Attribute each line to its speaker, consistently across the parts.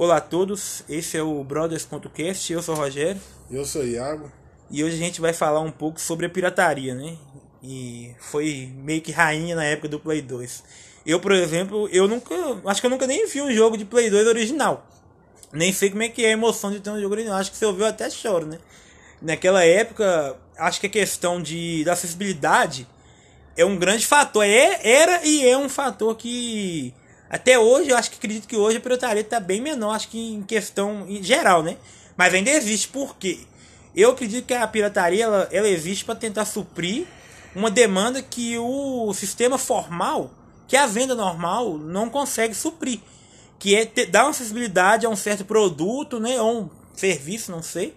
Speaker 1: Olá a todos, esse é o Brothers.cast, eu sou o Rogério.
Speaker 2: Eu sou o Iago.
Speaker 1: E hoje a gente vai falar um pouco sobre a pirataria, né? E foi meio que rainha na época do Play 2. Eu, por exemplo, eu nunca. Acho que eu nunca nem vi um jogo de Play 2 original. Nem sei como é que é a emoção de ter um jogo original. Acho que se eu vi eu até choro, né? Naquela época, acho que a questão de, da acessibilidade é um grande fator. É, era e é um fator que até hoje, eu acho que acredito que hoje a pirataria está bem menor, acho que em questão em geral, né? Mas ainda existe, por quê? Eu acredito que a pirataria ela, ela existe para tentar suprir uma demanda que o sistema formal, que a venda normal, não consegue suprir. Que é ter, dar uma acessibilidade a um certo produto, né? Ou um serviço, não sei.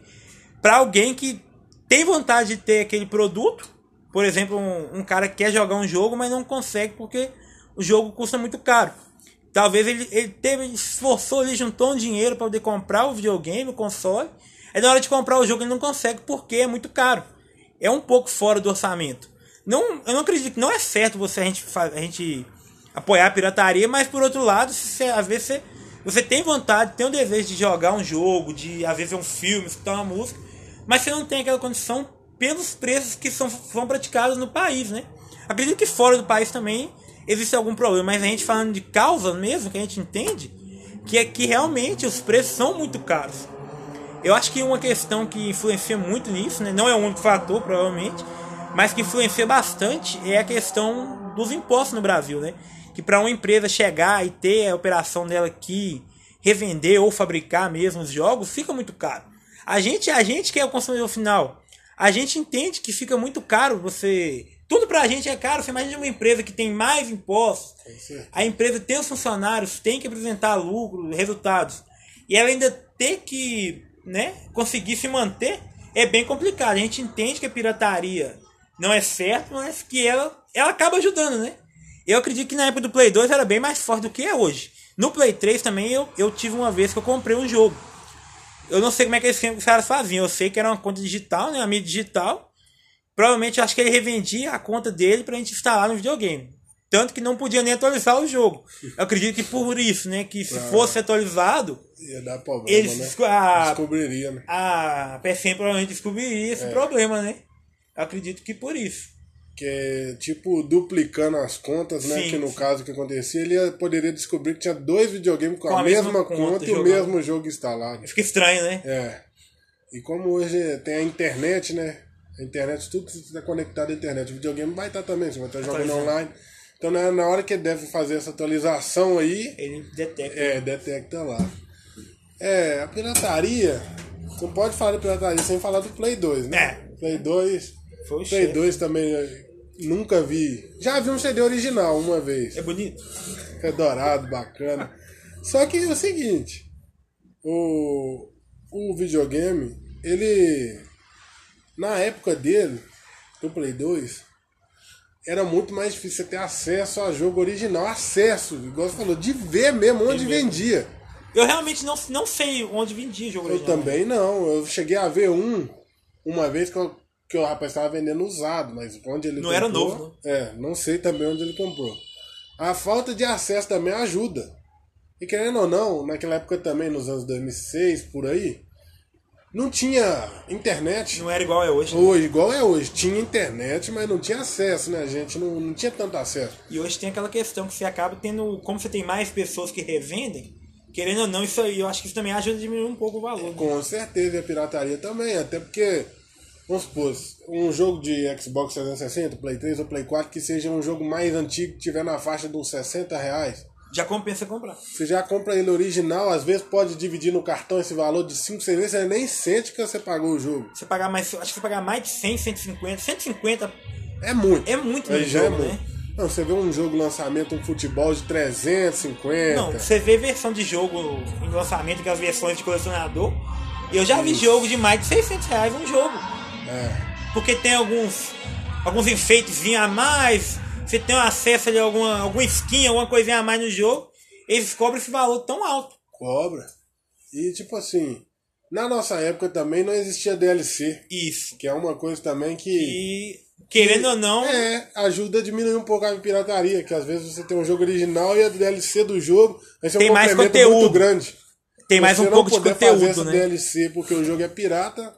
Speaker 1: Para alguém que tem vontade de ter aquele produto. Por exemplo, um, um cara que quer jogar um jogo, mas não consegue porque o jogo custa muito caro. Talvez ele, ele teve, esforçou, ele juntou um dinheiro para poder comprar o videogame, o console. Aí na hora de comprar o jogo ele não consegue porque é muito caro. É um pouco fora do orçamento. Não, eu não acredito que não é certo você a gente, a gente apoiar a pirataria, mas por outro lado, se você, às vezes você, você tem vontade, tem o desejo de jogar um jogo, de às vezes um filme, escutar uma música, mas você não tem aquela condição pelos preços que são, são praticados no país, né? Acredito que fora do país também existe algum problema, mas a gente falando de causa mesmo, que a gente entende, que é que realmente os preços são muito caros. Eu acho que uma questão que influencia muito nisso, né, não é o único fator, provavelmente, mas que influencia bastante é a questão dos impostos no Brasil, né? Que para uma empresa chegar e ter a operação dela aqui, revender ou fabricar mesmo os jogos, fica muito caro. A gente, a gente que é o consumidor final, a gente entende que fica muito caro você tudo pra gente é caro. Você imagina uma empresa que tem mais impostos. A empresa tem os funcionários, tem que apresentar lucro, resultados. E ela ainda tem que né, conseguir se manter. É bem complicado. A gente entende que a pirataria não é certo, mas que ela, ela acaba ajudando, né? Eu acredito que na época do Play 2 era bem mais forte do que é hoje. No Play 3 também eu, eu tive uma vez que eu comprei um jogo. Eu não sei como é que os caras faziam. Eu sei que era uma conta digital, né? Uma mídia digital. Provavelmente acho que ele revendia a conta dele pra gente instalar no videogame. Tanto que não podia nem atualizar o jogo. Eu acredito que por isso, né? Que se fosse atualizado.
Speaker 2: Ia dar problema,
Speaker 1: eles,
Speaker 2: né?
Speaker 1: A,
Speaker 2: Descobriria, né?
Speaker 1: A PSN provavelmente descobriria esse
Speaker 2: É.
Speaker 1: problema, né? Eu acredito que por isso.
Speaker 2: Que é tipo duplicando as contas, né?
Speaker 1: Sim,
Speaker 2: que no
Speaker 1: sim.
Speaker 2: caso que acontecia, ele ia- poderia descobrir que tinha dois videogames com,
Speaker 1: Com
Speaker 2: a,
Speaker 1: a mesma
Speaker 2: mesma,
Speaker 1: conta
Speaker 2: conta e o mesmo jogo instalado.
Speaker 1: Fica estranho, né?
Speaker 2: É. E como hoje tem a internet, né? A internet, tudo está conectado à internet. O videogame vai estar também, você vai estar jogando
Speaker 1: Atualizando.
Speaker 2: online. Então na, na hora que deve fazer essa atualização aí,
Speaker 1: Ele detecta.
Speaker 2: é, detecta lá. É, a pirataria. Você não pode falar de pirataria sem falar do Play 2, né?
Speaker 1: É.
Speaker 2: Play 2.
Speaker 1: Foi o
Speaker 2: Play
Speaker 1: chefe.
Speaker 2: 2 também eu nunca vi. Já vi um CD original uma vez.
Speaker 1: É bonito?
Speaker 2: É dourado, bacana. Só que é o seguinte, o, o videogame, ele na época dele, do Play 2, era muito mais difícil você ter acesso a jogo original, acesso, igual você falou, de ver mesmo onde vendia.
Speaker 1: Eu realmente não, não sei onde vendia jogo
Speaker 2: Eu
Speaker 1: original.
Speaker 2: também não, eu cheguei a ver um uma vez que, eu- que o rapaz estava vendendo usado, mas onde ele
Speaker 1: Não era
Speaker 2: comprou,
Speaker 1: novo,
Speaker 2: É, não sei também onde ele comprou. A falta de acesso também ajuda. E querendo ou não, naquela época também, nos anos 2006, por aí, não tinha internet.
Speaker 1: Não era igual é hoje. né?
Speaker 2: Hoje, igual é hoje, tinha internet, mas não tinha acesso, né, gente? Não, não tinha tanto acesso.
Speaker 1: E hoje tem aquela questão que você acaba tendo. Como você tem mais pessoas que revendem, querendo ou não, isso aí, eu acho que isso também ajuda a diminuir um pouco o valor. né?
Speaker 2: Com certeza, e a pirataria também, até porque, vamos supor, um jogo de Xbox 360, Play 3 ou Play 4 que seja um jogo mais antigo, que tiver na faixa de uns 60 reais,
Speaker 1: Já compensa comprar.
Speaker 2: você já compra ele original, às vezes pode dividir no cartão esse valor de 5, 6 vezes, você nem sente que você pagou o jogo.
Speaker 1: Você pagar mais. Acho que você pagar mais de 100, 150. 150
Speaker 2: É muito.
Speaker 1: é muito no
Speaker 2: já
Speaker 1: jogo,
Speaker 2: é muito.
Speaker 1: né?
Speaker 2: Não, você vê um jogo lançamento, um futebol de 350.
Speaker 1: Não, você vê versão de jogo em lançamento, que as versões de colecionador. Eu já vi jogo de mais de 600 reais um jogo.
Speaker 2: É.
Speaker 1: Porque tem alguns alguns enfeites a mais, você tem acesso ali a alguma, alguma skin, alguma coisinha a mais no jogo, eles cobram esse valor tão alto.
Speaker 2: Cobra. E tipo assim, na nossa época também não existia DLC.
Speaker 1: Isso.
Speaker 2: Que é uma coisa também que.
Speaker 1: E querendo ou não,
Speaker 2: É, ajuda a diminuir um pouco a pirataria, que às vezes você tem um jogo original e a DLC do jogo vai ser um
Speaker 1: Tem mais
Speaker 2: complemento
Speaker 1: conteúdo.
Speaker 2: muito grande.
Speaker 1: Tem mais
Speaker 2: você
Speaker 1: um pouco
Speaker 2: não
Speaker 1: de
Speaker 2: fazer
Speaker 1: conteúdo,
Speaker 2: essa
Speaker 1: né?
Speaker 2: DLC porque o jogo é pirata,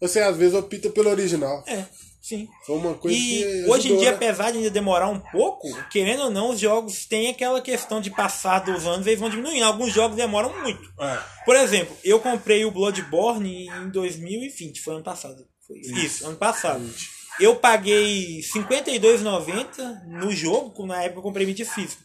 Speaker 2: você às vezes opta pelo original.
Speaker 1: É, sim.
Speaker 2: Foi uma coisa
Speaker 1: E
Speaker 2: que
Speaker 1: hoje em dia,
Speaker 2: né?
Speaker 1: apesar de ainda demorar um pouco, querendo ou não, os jogos têm aquela questão de passar dos anos, eles vão diminuindo. Alguns jogos demoram muito.
Speaker 2: É.
Speaker 1: Por exemplo, eu comprei o Bloodborne em 2020, foi ano passado. Foi isso, ano passado. Eu paguei R$ 52,90 no jogo, na época eu comprei mídia física.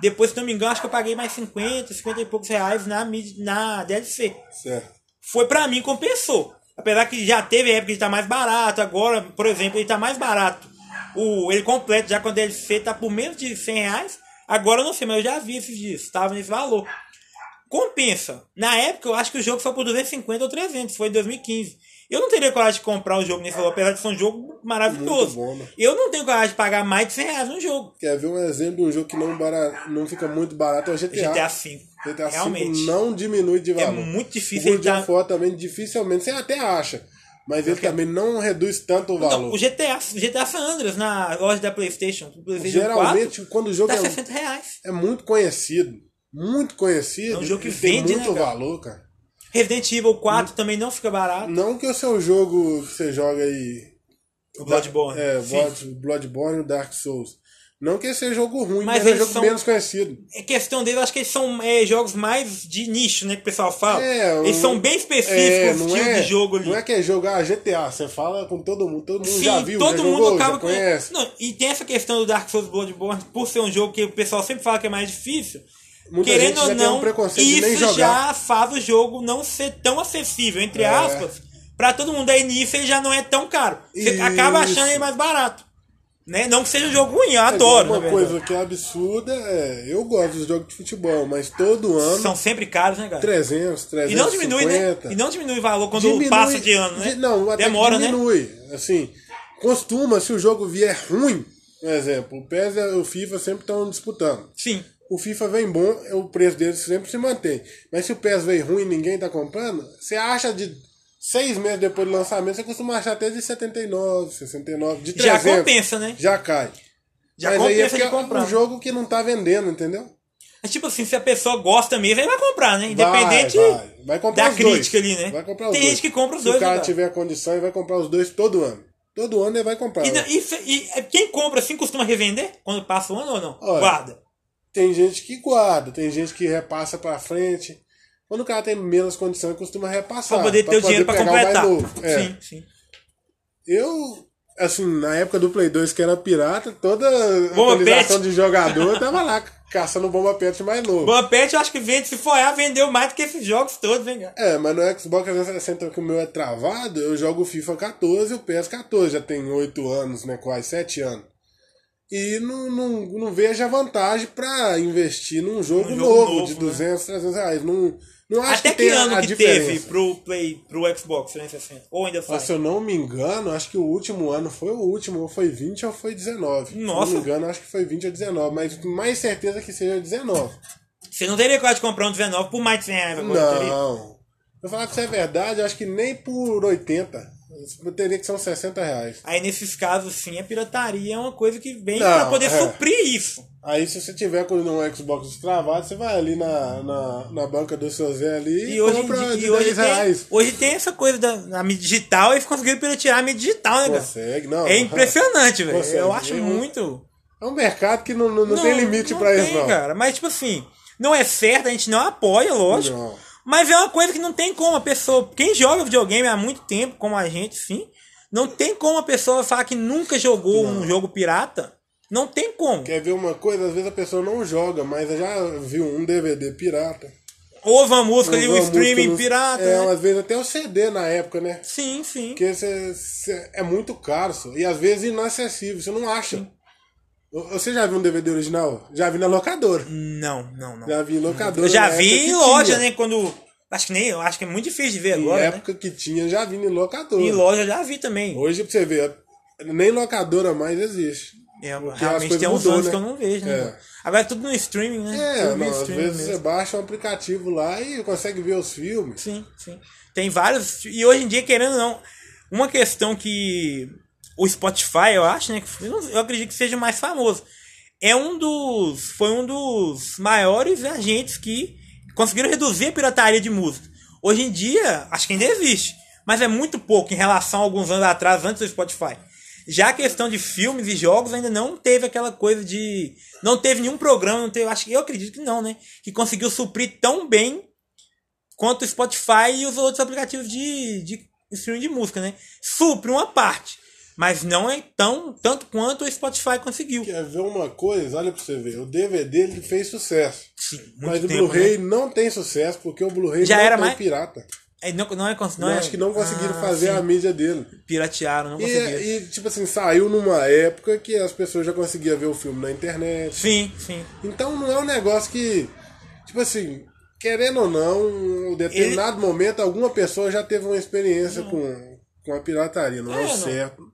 Speaker 1: Depois, se não me engano, acho que eu paguei mais 50, 50 e poucos reais na, mídia- na DLC.
Speaker 2: Certo.
Speaker 1: Foi pra mim, compensou. Apesar que já teve época de estar mais barato, agora, por exemplo, ele tá mais barato. O, ele completo, já quando ele DLC tá por menos de 100 reais. Agora eu não sei, mas eu já vi esses dias, tava nesse valor. Compensa. Na época eu acho que o jogo foi por 250 ou 300, foi em 2015. Eu não teria coragem de comprar um jogo nesse valor, apesar de ser um jogo maravilhoso.
Speaker 2: Muito bom, né?
Speaker 1: Eu não tenho coragem de pagar mais de 100 reais no jogo.
Speaker 2: Quer ver um exemplo de um jogo que não, bara... não fica muito barato? É o GTA.
Speaker 1: GTA V.
Speaker 2: GTA V
Speaker 1: Realmente.
Speaker 2: não diminui de
Speaker 1: É
Speaker 2: valor.
Speaker 1: muito
Speaker 2: O
Speaker 1: difícil
Speaker 2: World
Speaker 1: ele
Speaker 2: of
Speaker 1: tá...
Speaker 2: War também dificilmente, você até acha. Mas ele também não reduz tanto o
Speaker 1: Não,
Speaker 2: valor.
Speaker 1: o GTA, o GTA San Andreas na loja da Playstation, o PlayStation 4,
Speaker 2: Geralmente, quando o jogo
Speaker 1: tá
Speaker 2: é,
Speaker 1: 60 reais.
Speaker 2: é muito conhecido, muito conhecido,
Speaker 1: É um jogo que
Speaker 2: ele tem
Speaker 1: vende,
Speaker 2: muito
Speaker 1: né, cara?
Speaker 2: valor, cara.
Speaker 1: Resident Evil 4 também não fica barato.
Speaker 2: Não que o seu jogo que você joga aí.
Speaker 1: O Bloodborne.
Speaker 2: É,
Speaker 1: Sim.
Speaker 2: Blood- Bloodborne e Dark Souls. Não que esse seja jogo ruim,
Speaker 1: Mas
Speaker 2: mas, é jogo
Speaker 1: são-
Speaker 2: menos conhecido.
Speaker 1: É questão deles, acho que eles são é, jogos mais de nicho, né? Que o pessoal fala.
Speaker 2: É,
Speaker 1: eles
Speaker 2: um-
Speaker 1: são bem específicos,
Speaker 2: É,
Speaker 1: o
Speaker 2: não
Speaker 1: estilo
Speaker 2: é,
Speaker 1: de jogo ali.
Speaker 2: Não é que é jogar GTA, você fala com todo mundo, todo mundo
Speaker 1: Sim,
Speaker 2: já viu,
Speaker 1: todo
Speaker 2: já
Speaker 1: mundo
Speaker 2: jogou,
Speaker 1: acaba
Speaker 2: já
Speaker 1: com.
Speaker 2: conhece.
Speaker 1: Não, e tem essa questão do Dark Souls Bloodborne, por ser um jogo que o pessoal sempre fala que é mais difícil.
Speaker 2: Muita
Speaker 1: querendo ou
Speaker 2: tem
Speaker 1: não,
Speaker 2: um
Speaker 1: isso já faz o jogo não ser tão acessível, entre
Speaker 2: É.
Speaker 1: aspas. Pra todo mundo aí nisso ele já não é tão caro. Você
Speaker 2: Isso.
Speaker 1: acaba achando ele mais barato. Né? Não que seja um jogo ruim, eu
Speaker 2: É,
Speaker 1: adoro.
Speaker 2: Uma coisa que é absurda é. Eu gosto dos jogos de futebol, mas todo ano.
Speaker 1: São sempre caros, né, cara?
Speaker 2: 300, 350.
Speaker 1: E não diminui, né? E não diminui o valor quando
Speaker 2: Diminui-
Speaker 1: passa de ano, né?
Speaker 2: Não, até
Speaker 1: Demora, né?
Speaker 2: diminui. Assim, costuma, se o jogo vier ruim, por exemplo, o PES e o FIFA sempre estão disputando.
Speaker 1: Sim.
Speaker 2: O FIFA vem bom, o preço dele sempre se mantém. Mas se o PES vem ruim e ninguém tá comprando, você acha de seis meses depois do lançamento, você costuma achar até de 79, 69, de 300.
Speaker 1: Já compensa, né?
Speaker 2: Já cai.
Speaker 1: Já
Speaker 2: Mas aí é
Speaker 1: compensa de
Speaker 2: porque é
Speaker 1: comprar.
Speaker 2: um jogo que não tá vendendo, entendeu?
Speaker 1: É tipo assim, se a pessoa gosta mesmo, ele vai comprar, né? Independente
Speaker 2: vai, vai. Vai comprar
Speaker 1: da
Speaker 2: os dois.
Speaker 1: crítica ali, né?
Speaker 2: Vai comprar os
Speaker 1: Tem
Speaker 2: dois.
Speaker 1: gente que compra os
Speaker 2: Se
Speaker 1: dois,
Speaker 2: o cara
Speaker 1: né,
Speaker 2: tiver condição, ele vai comprar os dois todo ano. Todo ano ele vai comprar.
Speaker 1: E,
Speaker 2: né?
Speaker 1: e e, é, quem compra assim costuma revender quando passa o ano ou não?
Speaker 2: Olha,
Speaker 1: Guarda.
Speaker 2: Tem gente que guarda, tem gente que repassa pra frente. Quando o cara tem menos condição, ele costuma repassar.
Speaker 1: Pra poder ter o dinheiro pra
Speaker 2: o mais
Speaker 1: completar.
Speaker 2: novo. É.
Speaker 1: Sim, sim.
Speaker 2: Eu, assim, na época do Play 2, que era pirata, toda
Speaker 1: Bomba
Speaker 2: atualização
Speaker 1: pet.
Speaker 2: de jogador tava lá caçando bomba pet mais novo.
Speaker 1: Boa Pet eu acho que vende, se for A, vendeu mais do que esses jogos todos, cara?
Speaker 2: É, mas no Xbox 360 que o meu é travado, eu jogo FIFA 14 e o PS 14, já tem 8 anos, né, quase 7 anos. E não, não, não vejo a vantagem pra investir num jogo,
Speaker 1: Um jogo
Speaker 2: novo,
Speaker 1: novo,
Speaker 2: de
Speaker 1: né?
Speaker 2: 200, 300 reais. Não, não acho
Speaker 1: Até
Speaker 2: que
Speaker 1: que ano
Speaker 2: a
Speaker 1: que
Speaker 2: diferença.
Speaker 1: teve pro Play, pro Xbox 360? Ou ainda sai?
Speaker 2: Mas, se eu não me engano, acho que o último ano foi o último, ou foi 20 ou foi 19. Se
Speaker 1: Nossa.
Speaker 2: não me engano, acho que foi 20 ou 19, mas mais certeza que seja 19.
Speaker 1: Você não teria coragem de comprar um 19 por mais de 100 reais agora, teria?
Speaker 2: Não. Eu falar que isso é verdade, acho que nem por 80. Teria que ser uns 60 reais.
Speaker 1: Aí nesses casos, sim, a pirataria é uma coisa que vem
Speaker 2: Não,
Speaker 1: pra poder
Speaker 2: é.
Speaker 1: suprir isso.
Speaker 2: Aí se você tiver com um Xbox destravado, você vai ali na, na, na banca do seu Zé ali e,
Speaker 1: E hoje,
Speaker 2: compra
Speaker 1: dia,
Speaker 2: de
Speaker 1: e hoje,
Speaker 2: 10
Speaker 1: tem,
Speaker 2: reais.
Speaker 1: hoje tem essa coisa da, mídia digital, eles conseguiram piratear a mídia digital, né?
Speaker 2: Consegue, não.
Speaker 1: É impressionante, velho. Eu acho
Speaker 2: Eu-
Speaker 1: muito.
Speaker 2: É um mercado que não, não, não tem limite
Speaker 1: não
Speaker 2: pra
Speaker 1: tem,
Speaker 2: isso, não.
Speaker 1: cara. Mas, tipo assim, não é certo, a gente não apoia, lógico.
Speaker 2: Não.
Speaker 1: Mas é uma coisa que não tem como a pessoa. Quem joga videogame há muito tempo, como a gente, sim, não tem como a pessoa falar que nunca jogou um jogo pirata. Não tem como.
Speaker 2: Quer ver uma coisa? Às vezes a pessoa não joga, mas já viu um DVD pirata.
Speaker 1: Ouve uma música ali, o streaming
Speaker 2: no-
Speaker 1: pirata.
Speaker 2: É,
Speaker 1: né?
Speaker 2: às vezes até o CD na época, né?
Speaker 1: Sim, sim.
Speaker 2: Porque cê- cê- é muito caro, só. e às vezes inacessível, você não acha. Você já viu um DVD original? Já vi na locadora.
Speaker 1: Não, não, não.
Speaker 2: Já vi em locadora.
Speaker 1: Eu já
Speaker 2: na
Speaker 1: vi em loja,
Speaker 2: tinha.
Speaker 1: né? Quando. Acho que nem. Eu acho que é muito difícil de ver
Speaker 2: Em
Speaker 1: agora. Né?
Speaker 2: época que tinha, já vi em locadora.
Speaker 1: Em loja eu já vi também.
Speaker 2: Hoje, pra você ver, nem locadora mais existe.
Speaker 1: É,
Speaker 2: Porque
Speaker 1: realmente tem uns
Speaker 2: mudou,
Speaker 1: anos
Speaker 2: né?
Speaker 1: que eu não vejo, né?
Speaker 2: É.
Speaker 1: Agora é tudo no streaming, né?
Speaker 2: É, não, às vezes
Speaker 1: mesmo.
Speaker 2: você baixa um aplicativo lá e consegue ver os filmes.
Speaker 1: Sim, sim. Tem vários. E hoje em dia, querendo ou não, uma questão que o Spotify, eu acho, né? que- Eu, acredito que seja mais famoso. É um dos. Foi um dos maiores agentes que conseguiram reduzir a pirataria de música. Hoje em dia, acho que ainda existe, mas é muito pouco em relação a alguns anos atrás, antes do Spotify. Já a questão de filmes e jogos ainda não teve aquela coisa de. Não teve nenhum programa, não teve. Acho que eu acredito que não, né? Que conseguiu suprir tão bem quanto o Spotify e os outros aplicativos de, de streaming de música, né? Supre uma parte. Mas não é tão tanto quanto o Spotify conseguiu.
Speaker 2: Quer ver uma coisa? Olha pra você ver. O DVD ele fez sucesso.
Speaker 1: Sim,
Speaker 2: Mas o Blu-ray
Speaker 1: né?
Speaker 2: não tem sucesso porque o Blu-ray
Speaker 1: Já
Speaker 2: não
Speaker 1: era
Speaker 2: tem
Speaker 1: mais-
Speaker 2: pirata.
Speaker 1: É, não, não é, não
Speaker 2: Eu
Speaker 1: é-
Speaker 2: acho que não conseguiram
Speaker 1: Ah,
Speaker 2: fazer
Speaker 1: sim.
Speaker 2: a mídia dele.
Speaker 1: Piratearam, não conseguiram.
Speaker 2: E, e, tipo assim, saiu numa época que as pessoas já conseguiam ver o filme na internet.
Speaker 1: Sim, sim.
Speaker 2: Então não é um negócio que, tipo assim, querendo ou não, em determinado momento alguma pessoa já teve uma experiência com, com a pirataria. Não é,
Speaker 1: É,
Speaker 2: o certo.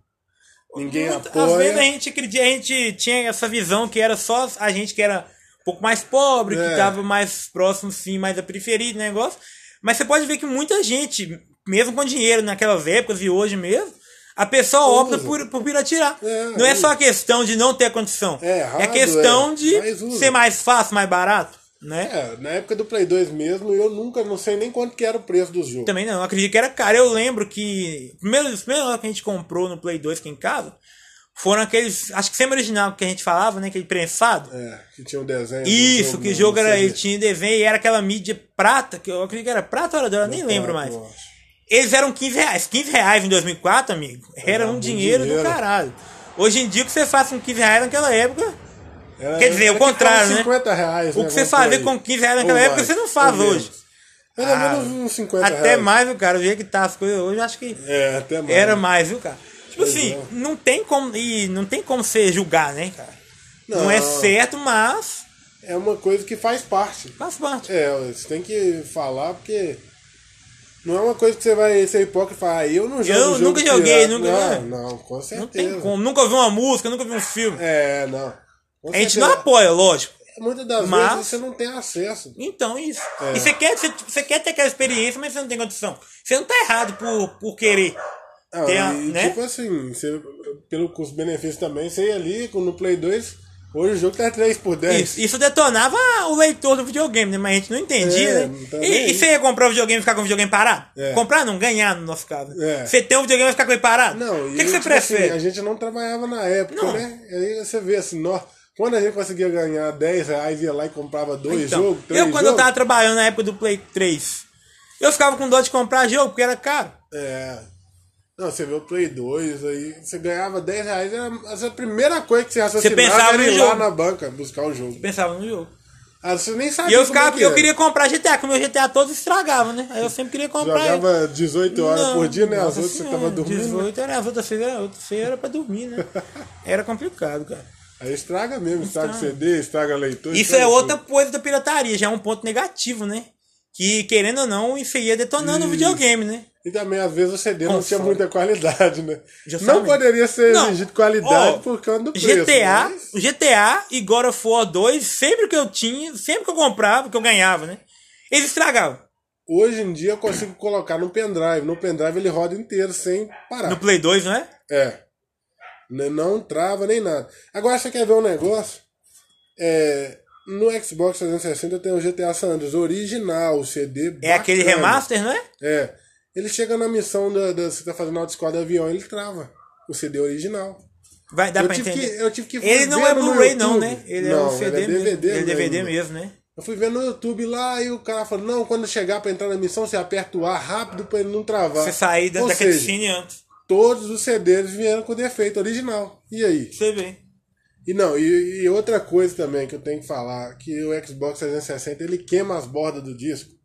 Speaker 2: Ninguém
Speaker 1: Muito-
Speaker 2: apoia.
Speaker 1: Às vezes a gente, a gente tinha essa visão que era só a gente que era um pouco mais pobre, que
Speaker 2: É.
Speaker 1: estava mais próximo, sim, mais da periferia do negócio. Mas você pode ver que muita gente, mesmo com dinheiro naquelas épocas e hoje mesmo, a pessoa opta
Speaker 2: Usa.
Speaker 1: por, por piratear.
Speaker 2: É,
Speaker 1: Não é
Speaker 2: usa.
Speaker 1: só a questão de não ter condição.
Speaker 2: É errado,
Speaker 1: é questão
Speaker 2: é,
Speaker 1: de ser mais fácil, mais barato. Né?
Speaker 2: É, na época do Play 2 mesmo, eu nunca, não sei nem quanto que era o preço dos jogos.
Speaker 1: Também não, acredito que era caro. Eu lembro que primeiro, os primeiros que a gente comprou no Play 2 aqui em casa foram aqueles, acho que sempre original que a gente falava, né? Aquele prensado.
Speaker 2: É, que tinha um desenho.
Speaker 1: Isso,
Speaker 2: jogo
Speaker 1: que o jogo era, ele tinha desenho e era aquela mídia prata, que eu acredito que era prata ou era dourada, nem lembro mais. Eles eram 15 reais. 15 reais em 2004, amigo, era um
Speaker 2: muito
Speaker 1: dinheiro,
Speaker 2: dinheiro.
Speaker 1: do caralho. Hoje em dia, o que você faz com 15 reais naquela época,
Speaker 2: Era-
Speaker 1: Quer dizer,
Speaker 2: era
Speaker 1: o contrário,
Speaker 2: que
Speaker 1: né?
Speaker 2: tava 50 reais,
Speaker 1: o
Speaker 2: né,
Speaker 1: que você fazia com 15 reais naquela época,
Speaker 2: mais,
Speaker 1: você não faz hoje.
Speaker 2: Pelo
Speaker 1: Ah,
Speaker 2: menos uns 50
Speaker 1: Até
Speaker 2: reais.
Speaker 1: mais, viu, cara? O jeito que tá as coisas hoje, eu acho que
Speaker 2: É, até mais.
Speaker 1: era mais, viu, cara? Tipo
Speaker 2: Pois
Speaker 1: assim,
Speaker 2: é.
Speaker 1: não tem como. E não tem como você julgar, né, cara? Não,
Speaker 2: Não.
Speaker 1: é certo, mas
Speaker 2: É uma coisa que faz parte.
Speaker 1: faz parte.
Speaker 2: É, você tem que falar porque não é uma coisa que você vai ser hipócrita e falar, ah, eu não jogo
Speaker 1: Eu nunca joguei,
Speaker 2: pirata.
Speaker 1: nunca-
Speaker 2: Não,
Speaker 1: é.
Speaker 2: não, com certeza.
Speaker 1: Não tem como. Nunca ouvi uma música, nunca vi um filme.
Speaker 2: É, não. Com
Speaker 1: a gente não apoia, lógico.
Speaker 2: Muitas das
Speaker 1: Mas-
Speaker 2: vezes você não tem acesso.
Speaker 1: Então, isso.
Speaker 2: É.
Speaker 1: E você quer, você, você quer ter aquela experiência, mas você não tem condição. Você não tá errado por, por querer.
Speaker 2: Ah,
Speaker 1: Tem a-
Speaker 2: e
Speaker 1: né?
Speaker 2: tipo assim, você, pelo custo-benefício também, você ia ali no Play 2, hoje o jogo tá 3 por 10.
Speaker 1: Isso, isso detonava o leitor do videogame, né? Mas a gente não entendia,
Speaker 2: É,
Speaker 1: né?
Speaker 2: tá
Speaker 1: E, e você ia comprar o videogame e ficar com o videogame parado?
Speaker 2: É.
Speaker 1: Comprar não, ganhar no nosso caso.
Speaker 2: É.
Speaker 1: Você tem um videogame e ficar com ele parado?
Speaker 2: Não,
Speaker 1: o que, que você
Speaker 2: tipo assim,
Speaker 1: prefere?
Speaker 2: a gente não trabalhava na época,
Speaker 1: Não.
Speaker 2: né? Aí você vê assim, nó, quando a gente conseguia ganhar 10 reais, ia lá e comprava dois
Speaker 1: Então,
Speaker 2: jogos, três
Speaker 1: eu quando eu
Speaker 2: jogos.
Speaker 1: tava trabalhando na época do Play 3, eu ficava com dó de comprar jogo, porque era caro.
Speaker 2: É. Não, você vê o Play 2, aí você ganhava 10 reais, era a primeira coisa que você raciocinava
Speaker 1: pensava
Speaker 2: era ir lá
Speaker 1: jogo.
Speaker 2: na banca buscar o jogo.
Speaker 1: Pensava no jogo.
Speaker 2: Ah, você nem
Speaker 1: E
Speaker 2: sabia
Speaker 1: eu
Speaker 2: como
Speaker 1: ficava,
Speaker 2: é que
Speaker 1: eu
Speaker 2: era.
Speaker 1: queria comprar GTA, como meu GTA todos estragavam, né? Aí eu sempre queria comprar. ele.
Speaker 2: Jogava 18 horas
Speaker 1: Não,
Speaker 2: por dia, né? As outras você tava dormindo.
Speaker 1: 18 era, as outras feiras era, outras feiras era pra dormir, né? Era complicado, cara.
Speaker 2: Aí estraga mesmo, estraga o CD, estraga leitor.
Speaker 1: Isso
Speaker 2: estraga
Speaker 1: é outra
Speaker 2: tudo.
Speaker 1: coisa da pirataria, já é um ponto negativo, né? Que, querendo ou não, isso aí ia detonando o
Speaker 2: Isso.
Speaker 1: videogame, né?
Speaker 2: E também, às vezes, o CD não tinha muita qualidade, né?
Speaker 1: Justamente.
Speaker 2: Não poderia ser
Speaker 1: Não.
Speaker 2: exigido qualidade
Speaker 1: Ó,
Speaker 2: por causa do preço.
Speaker 1: GTA,
Speaker 2: mas-
Speaker 1: o GTA e God of War 2, sempre que eu tinha, sempre que eu comprava, que eu ganhava, né? Eles estragavam.
Speaker 2: Hoje em dia eu consigo colocar no pendrive. No pendrive ele roda inteiro sem parar.
Speaker 1: No Play 2, não é?
Speaker 2: É. Não trava nem nada. Agora você quer ver um negócio? É, no Xbox 360 tem o GTA San Andreas original, o CD.
Speaker 1: É aquele
Speaker 2: bacana.
Speaker 1: remaster, não é?
Speaker 2: É. Ele chega na missão da, da- você tá fazendo autoescola de avião, ele trava. O CD original.
Speaker 1: Vai dar
Speaker 2: eu,
Speaker 1: pra
Speaker 2: tive
Speaker 1: entender.
Speaker 2: que, eu tive que
Speaker 1: Ele não é Blu-ray, não, né? Ele
Speaker 2: não,
Speaker 1: é um CD
Speaker 2: ele é
Speaker 1: mesmo.
Speaker 2: DVD
Speaker 1: Ele é DVD
Speaker 2: mesmo.
Speaker 1: mesmo, né?
Speaker 2: Eu fui ver no YouTube lá e o cara falou: não, quando chegar pra entrar na missão, você aperta o A rápido pra ele não travar.
Speaker 1: Você sair da,
Speaker 2: Ou
Speaker 1: da cutscene antes.
Speaker 2: Todos os CDs vieram com defeito original. E aí?
Speaker 1: Você vê.
Speaker 2: E não, e, e outra coisa também que eu tenho que falar, que o Xbox 360 ele queima as bordas do disco.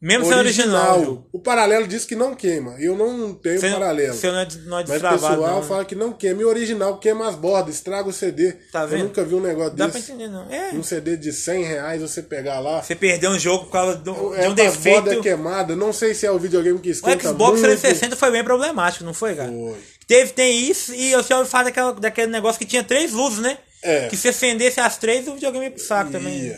Speaker 1: Mesmo sendo original. o.
Speaker 2: O paralelo diz que não queima. Eu não tenho
Speaker 1: Você,
Speaker 2: paralelo.
Speaker 1: você não é, não é
Speaker 2: Mas o pessoal
Speaker 1: não.
Speaker 2: fala que não queima. E o original queima as bordas, estraga o CD.
Speaker 1: Tá
Speaker 2: Eu
Speaker 1: vendo?
Speaker 2: nunca vi um negócio
Speaker 1: Dá pra
Speaker 2: desse.
Speaker 1: entender, não. É.
Speaker 2: Um CD de 100 reais você pegar lá.
Speaker 1: Você perdeu um jogo por causa do,
Speaker 2: É
Speaker 1: de um
Speaker 2: bordas
Speaker 1: defeito.
Speaker 2: queimadas. Não sei se é o videogame que
Speaker 1: O
Speaker 2: esquenta
Speaker 1: Xbox
Speaker 2: muito.
Speaker 1: 360 foi bem problemático, não foi, cara?
Speaker 2: Foi.
Speaker 1: Teve, tem isso, e eu já ouvi falar daquela, daquele negócio que tinha três luzes, né?
Speaker 2: É.
Speaker 1: Que se acendesse as três, o videogame ia pro saco também.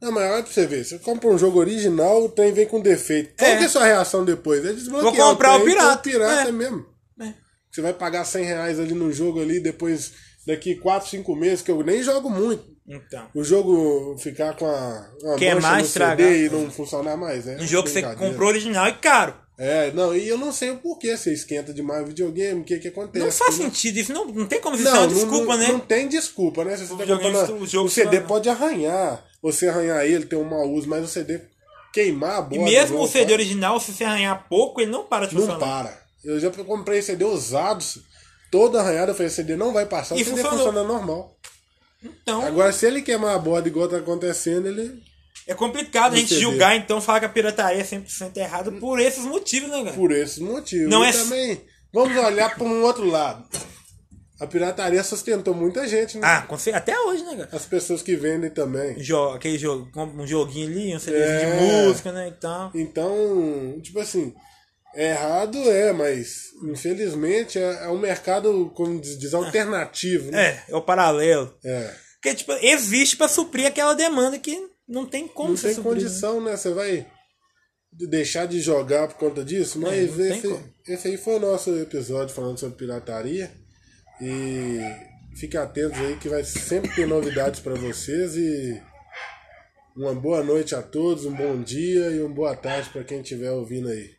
Speaker 2: Não, mas olha pra você ver. Você compra um jogo original, o trem vem com defeito. Qual
Speaker 1: É.
Speaker 2: que é a sua reação depois? É desbloquear
Speaker 1: Vou comprar o
Speaker 2: trem com
Speaker 1: pirata.
Speaker 2: pirata
Speaker 1: É.
Speaker 2: mesmo.
Speaker 1: É.
Speaker 2: Você vai pagar 100 reais ali no jogo ali, depois daqui 4, 5 meses, que eu nem jogo muito.
Speaker 1: Então.
Speaker 2: O jogo ficar com a, uma
Speaker 1: Queimar,
Speaker 2: mancha
Speaker 1: estragar.
Speaker 2: CD e não funcionar mais. É
Speaker 1: Um jogo que você comprou original e caro.
Speaker 2: É, não, e eu não sei o porquê você esquenta demais o videogame, o que que acontece.
Speaker 1: Não faz
Speaker 2: né?
Speaker 1: sentido isso. Não, não tem como isso ser
Speaker 2: Não,
Speaker 1: uma
Speaker 2: não,
Speaker 1: desculpa,
Speaker 2: não,
Speaker 1: né?
Speaker 2: não tem desculpa, né? Se você tá
Speaker 1: videogame,
Speaker 2: comprando,
Speaker 1: o jogo
Speaker 2: o CD pode arranhar, você arranhar ele, ter um mau uso, mas o CD queimar a
Speaker 1: E
Speaker 2: borda.
Speaker 1: mesmo o CD original, se você arranhar pouco, ele não para de
Speaker 2: Não
Speaker 1: funcionar.
Speaker 2: para. Eu já comprei CD usados, todo arranhado, eu falei, CD não vai passar,
Speaker 1: E
Speaker 2: o CD
Speaker 1: funcionou.
Speaker 2: funciona normal.
Speaker 1: Então,
Speaker 2: Agora, se ele queimar a borda igual tá acontecendo, ele.
Speaker 1: é complicado a gente
Speaker 2: CD.
Speaker 1: julgar, então, falar que a pirataria é 100% errada por esses motivos, né, cara?
Speaker 2: Por esses motivos.
Speaker 1: Não
Speaker 2: e
Speaker 1: é-
Speaker 2: também, vamos olhar para um outro lado. A pirataria sustentou muita gente, né?
Speaker 1: Ah, até hoje, né, cara?
Speaker 2: As pessoas que vendem também.
Speaker 1: Aquele jogo, um joguinho ali, um CD
Speaker 2: É.
Speaker 1: de música, né, e tal.
Speaker 2: Então, tipo assim, errado é, mas infelizmente é, é um mercado, como diz, diz, alternativo, né?
Speaker 1: É, é o paralelo.
Speaker 2: É.
Speaker 1: Porque, tipo, existe pra suprir aquela demanda que não tem como
Speaker 2: Não tem
Speaker 1: suprir, né?
Speaker 2: condição, né? Você vai deixar de jogar por conta disso, mas
Speaker 1: É,
Speaker 2: esse, esse aí foi o nosso episódio falando sobre pirataria. E fique atentos aí que vai sempre ter novidades para vocês e uma boa noite a todos, um bom dia e uma boa tarde para quem estiver ouvindo aí.